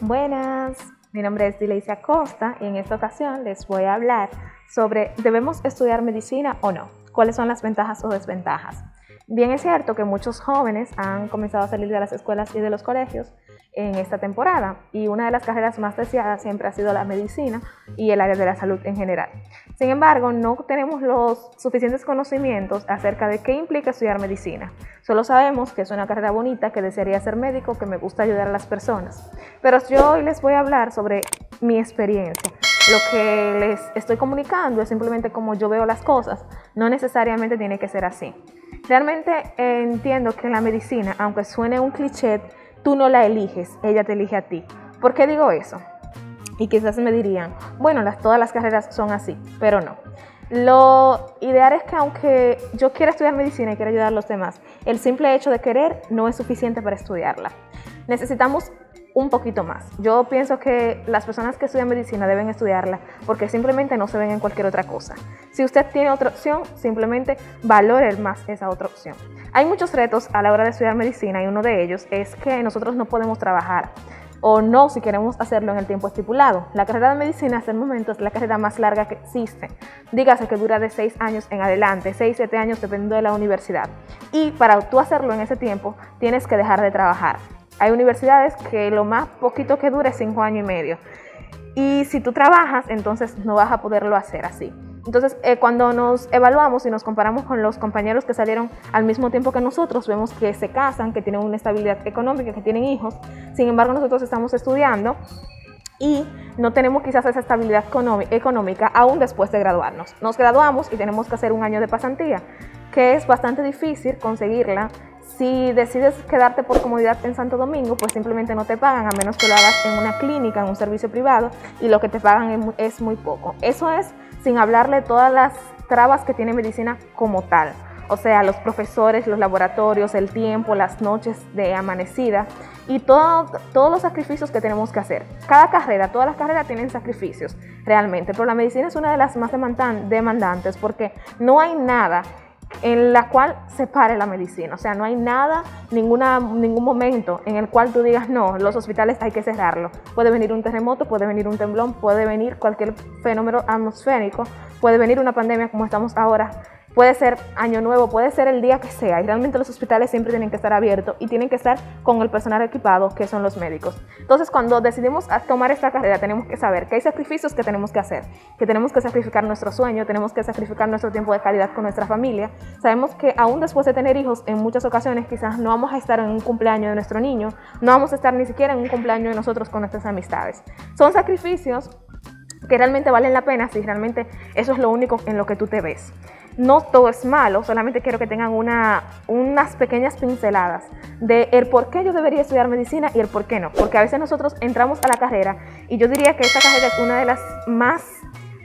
Buenas, mi nombre es Dileisia Costa y en esta ocasión les voy a hablar sobre ¿debemos estudiar medicina o no? ¿Cuáles son las ventajas o desventajas? Bien es cierto que muchos jóvenes han comenzado a salir de las escuelas y de los colegios en esta temporada y una de las carreras más deseadas siempre ha sido la medicina y el área de la salud en general. Sin embargo, no tenemos los suficientes conocimientos acerca de qué implica estudiar medicina. Solo sabemos que es una carrera bonita, que desearía ser médico, que me gusta ayudar a las personas. Pero yo hoy les voy a hablar sobre mi experiencia. Lo que les estoy comunicando es simplemente como yo veo las cosas, no necesariamente tiene que ser así. Realmente entiendo que la medicina, aunque suene un cliché, tú no la eliges, ella te elige a ti. ¿Por qué digo eso? Y quizás me dirían, bueno, las, todas las carreras son así, pero no. Lo ideal es que aunque yo quiera estudiar medicina y quiera ayudar a los demás, el simple hecho de querer no es suficiente para estudiarla. Necesitamos un poquito más. Yo pienso que las personas que estudian medicina deben estudiarla porque simplemente no se ven en cualquier otra cosa. Si usted tiene otra opción, simplemente valore más esa otra opción. Hay muchos retos a la hora de estudiar medicina y uno de ellos es que nosotros no podemos trabajar o no si queremos hacerlo en el tiempo estipulado. La carrera de medicina hasta el momento es la carrera más larga que existe. Dígase que dura de 6 años en adelante, 6, 7 años dependiendo de la universidad. Y para tú hacerlo en ese tiempo tienes que dejar de trabajar. Hay universidades que lo más poquito que dure es cinco años y medio. Y si tú trabajas, entonces no vas a poderlo hacer así. Entonces, eh, cuando nos evaluamos y nos comparamos con los compañeros que salieron al mismo tiempo que nosotros, vemos que se casan, que tienen una estabilidad económica, que tienen hijos. Sin embargo, nosotros estamos estudiando y no tenemos quizás esa estabilidad económica aún después de graduarnos. Nos graduamos y tenemos que hacer un año de pasantía, que es bastante difícil conseguirla si decides quedarte por comodidad en Santo Domingo, pues simplemente no te pagan, a menos que lo hagas en una clínica, en un servicio privado, y lo que te pagan es muy poco. Eso es sin hablarle todas las trabas que tiene medicina como tal. O sea, los profesores, los laboratorios, el tiempo, las noches de amanecida y todo, todos los sacrificios que tenemos que hacer. Cada carrera, todas las carreras tienen sacrificios realmente, pero la medicina es una de las más demandantes porque no hay nada en la cual se pare la medicina. O sea, no hay nada, ninguna, ningún momento en el cual tú digas, no, los hospitales hay que cerrarlo. Puede venir un terremoto, puede venir un temblón, puede venir cualquier fenómeno atmosférico, puede venir una pandemia como estamos ahora Puede ser año nuevo, puede ser el día que sea. Y realmente los hospitales siempre tienen que estar abiertos y tienen que estar con el personal equipado, que son los médicos. Entonces, cuando decidimos tomar esta carrera, tenemos que saber que hay sacrificios que tenemos que hacer, que tenemos que sacrificar nuestro sueño, tenemos que sacrificar nuestro tiempo de calidad con nuestra familia. Sabemos que aún después de tener hijos, en muchas ocasiones quizás no vamos a estar en un cumpleaños de nuestro niño, no vamos a estar ni siquiera en un cumpleaños de nosotros con nuestras amistades. Son sacrificios que realmente valen la pena si realmente eso es lo único en lo que tú te ves no todo es malo, solamente quiero que tengan una, unas pequeñas pinceladas de el por qué yo debería estudiar medicina y el por qué no. Porque a veces nosotros entramos a la carrera y yo diría que esta carrera es una de las más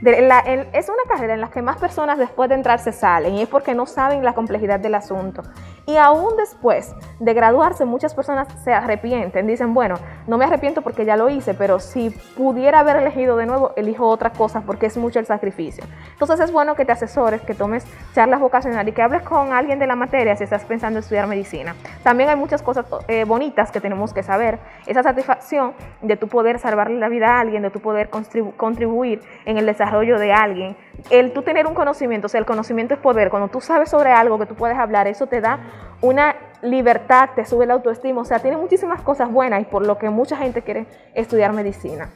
es una carrera en la que más personas después de entrar se salen y es porque no saben la complejidad del asunto. Y aún después de graduarse, muchas personas se arrepienten. Dicen, bueno, no me arrepiento porque ya lo hice, pero si pudiera haber elegido de nuevo, elijo otra cosa porque es mucho el sacrificio. Entonces es bueno que te asesores, que tomes charlas vocacionales y que hables con alguien de la materia si estás pensando en estudiar medicina. También hay muchas cosas eh, bonitas que tenemos que saber. Esa satisfacción de tu poder salvarle la vida a alguien, de tu poder contribuir en el desarrollo de alguien, el tú tener un conocimiento, o sea, el conocimiento es poder, cuando tú sabes sobre algo que tú puedes hablar, eso te da una libertad, te sube la autoestima, o sea, tiene muchísimas cosas buenas y por lo que mucha gente quiere estudiar medicina.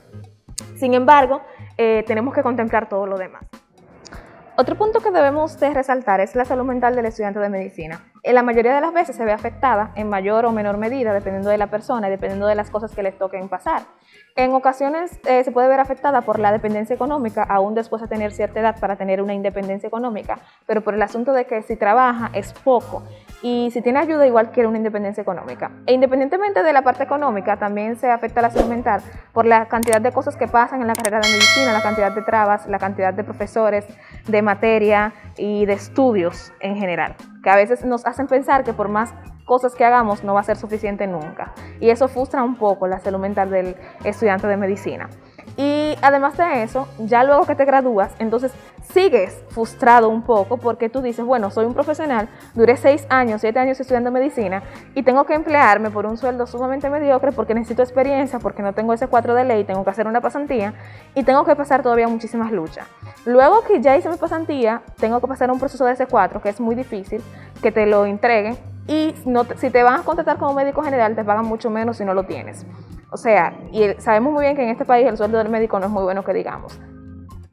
Sin embargo, eh, tenemos que contemplar todo lo demás. Otro punto que debemos de resaltar es la salud mental del estudiante de medicina. En la mayoría de las veces se ve afectada en mayor o menor medida dependiendo de la persona y dependiendo de las cosas que les toquen pasar. En ocasiones eh, se puede ver afectada por la dependencia económica, aún después de tener cierta edad para tener una independencia económica, pero por el asunto de que si trabaja es poco y si tiene ayuda igual quiere una independencia económica. E independientemente de la parte económica, también se afecta la salud mental por la cantidad de cosas que pasan en la carrera de medicina, la cantidad de trabas, la cantidad de profesores, de materia y de estudios en general, que a veces nos hacen pensar que por más cosas que hagamos no va a ser suficiente nunca. Y eso frustra un poco la salud mental del estudiante de medicina. Y además de eso, ya luego que te gradúas, entonces sigues frustrado un poco porque tú dices, bueno, soy un profesional, duré seis años, siete años estudiando medicina y tengo que emplearme por un sueldo sumamente mediocre porque necesito experiencia, porque no tengo ese cuatro de ley, tengo que hacer una pasantía y tengo que pasar todavía muchísimas luchas. Luego que ya hice mi pasantía, tengo que pasar un proceso de S4 que es muy difícil, que te lo entreguen y si te van a contratar como médico general te pagan mucho menos si no lo tienes. O sea, y sabemos muy bien que en este país el sueldo del médico no es muy bueno que digamos,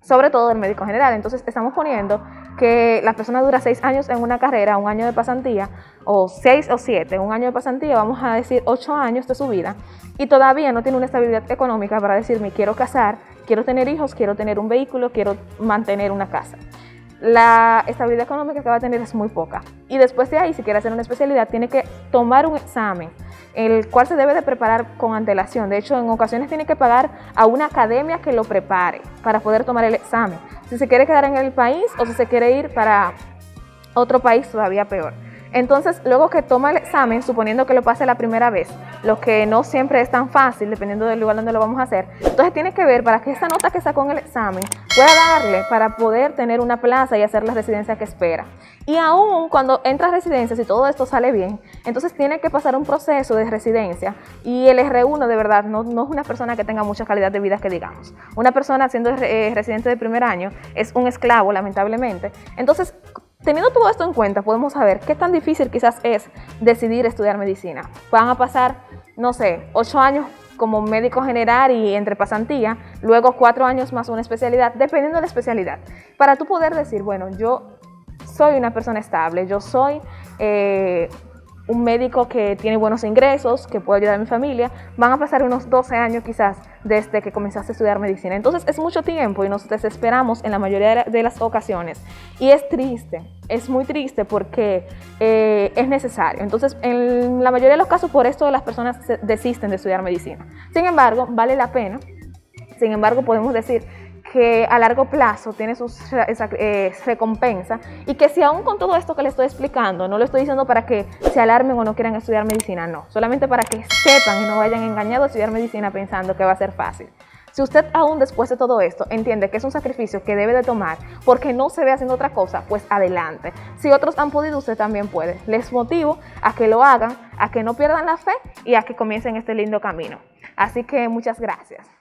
sobre todo del médico general. Entonces estamos poniendo que la persona dura seis años en una carrera, un año de pasantía, o seis o siete, un año de pasantía, vamos a decir ocho años de su vida, y todavía no tiene una estabilidad económica para decirme quiero casar, quiero tener hijos, quiero tener un vehículo, quiero mantener una casa la estabilidad económica que va a tener es muy poca. Y después de ahí, si quiere hacer una especialidad, tiene que tomar un examen, el cual se debe de preparar con antelación. De hecho, en ocasiones tiene que pagar a una academia que lo prepare para poder tomar el examen. Si se quiere quedar en el país o si se quiere ir para otro país todavía peor. Entonces, luego que toma el examen, suponiendo que lo pase la primera vez, lo que no siempre es tan fácil, dependiendo del lugar donde lo vamos a hacer, entonces tiene que ver para que esa nota que sacó en el examen pueda darle para poder tener una plaza y hacer la residencia que espera. Y aún cuando entra a residencia, si todo esto sale bien, entonces tiene que pasar un proceso de residencia y el R1 de verdad no, es una persona que tenga mucha calidad de vida que digamos. Una persona siendo eh, residente de primer año es un esclavo, lamentablemente. Entonces, Teniendo todo esto en cuenta, podemos saber qué tan difícil quizás es decidir estudiar medicina. Van a pasar, no sé, ocho años como médico general y entre pasantía, luego cuatro años más una especialidad, dependiendo de la especialidad. Para tú poder decir, bueno, yo soy una persona estable, yo soy eh, un médico que tiene buenos ingresos, que puede ayudar a mi familia, van a pasar unos 12 años quizás desde que comenzaste a estudiar medicina. Entonces es mucho tiempo y nos desesperamos en la mayoría de las ocasiones. Y es triste, es muy triste porque eh, es necesario. Entonces en la mayoría de los casos por esto las personas desisten de estudiar medicina. Sin embargo, vale la pena. Sin embargo, podemos decir que a largo plazo tiene sus eh, recompensas y que si aún con todo esto que le estoy explicando, no lo estoy diciendo para que se alarmen o no quieran estudiar medicina, no, solamente para que sepan y no vayan engañados a estudiar medicina pensando que va a ser fácil. Si usted aún después de todo esto entiende que es un sacrificio que debe de tomar porque no se ve haciendo otra cosa, pues adelante. Si otros han podido, usted también puede. Les motivo a que lo hagan, a que no pierdan la fe y a que comiencen este lindo camino. Así que muchas gracias.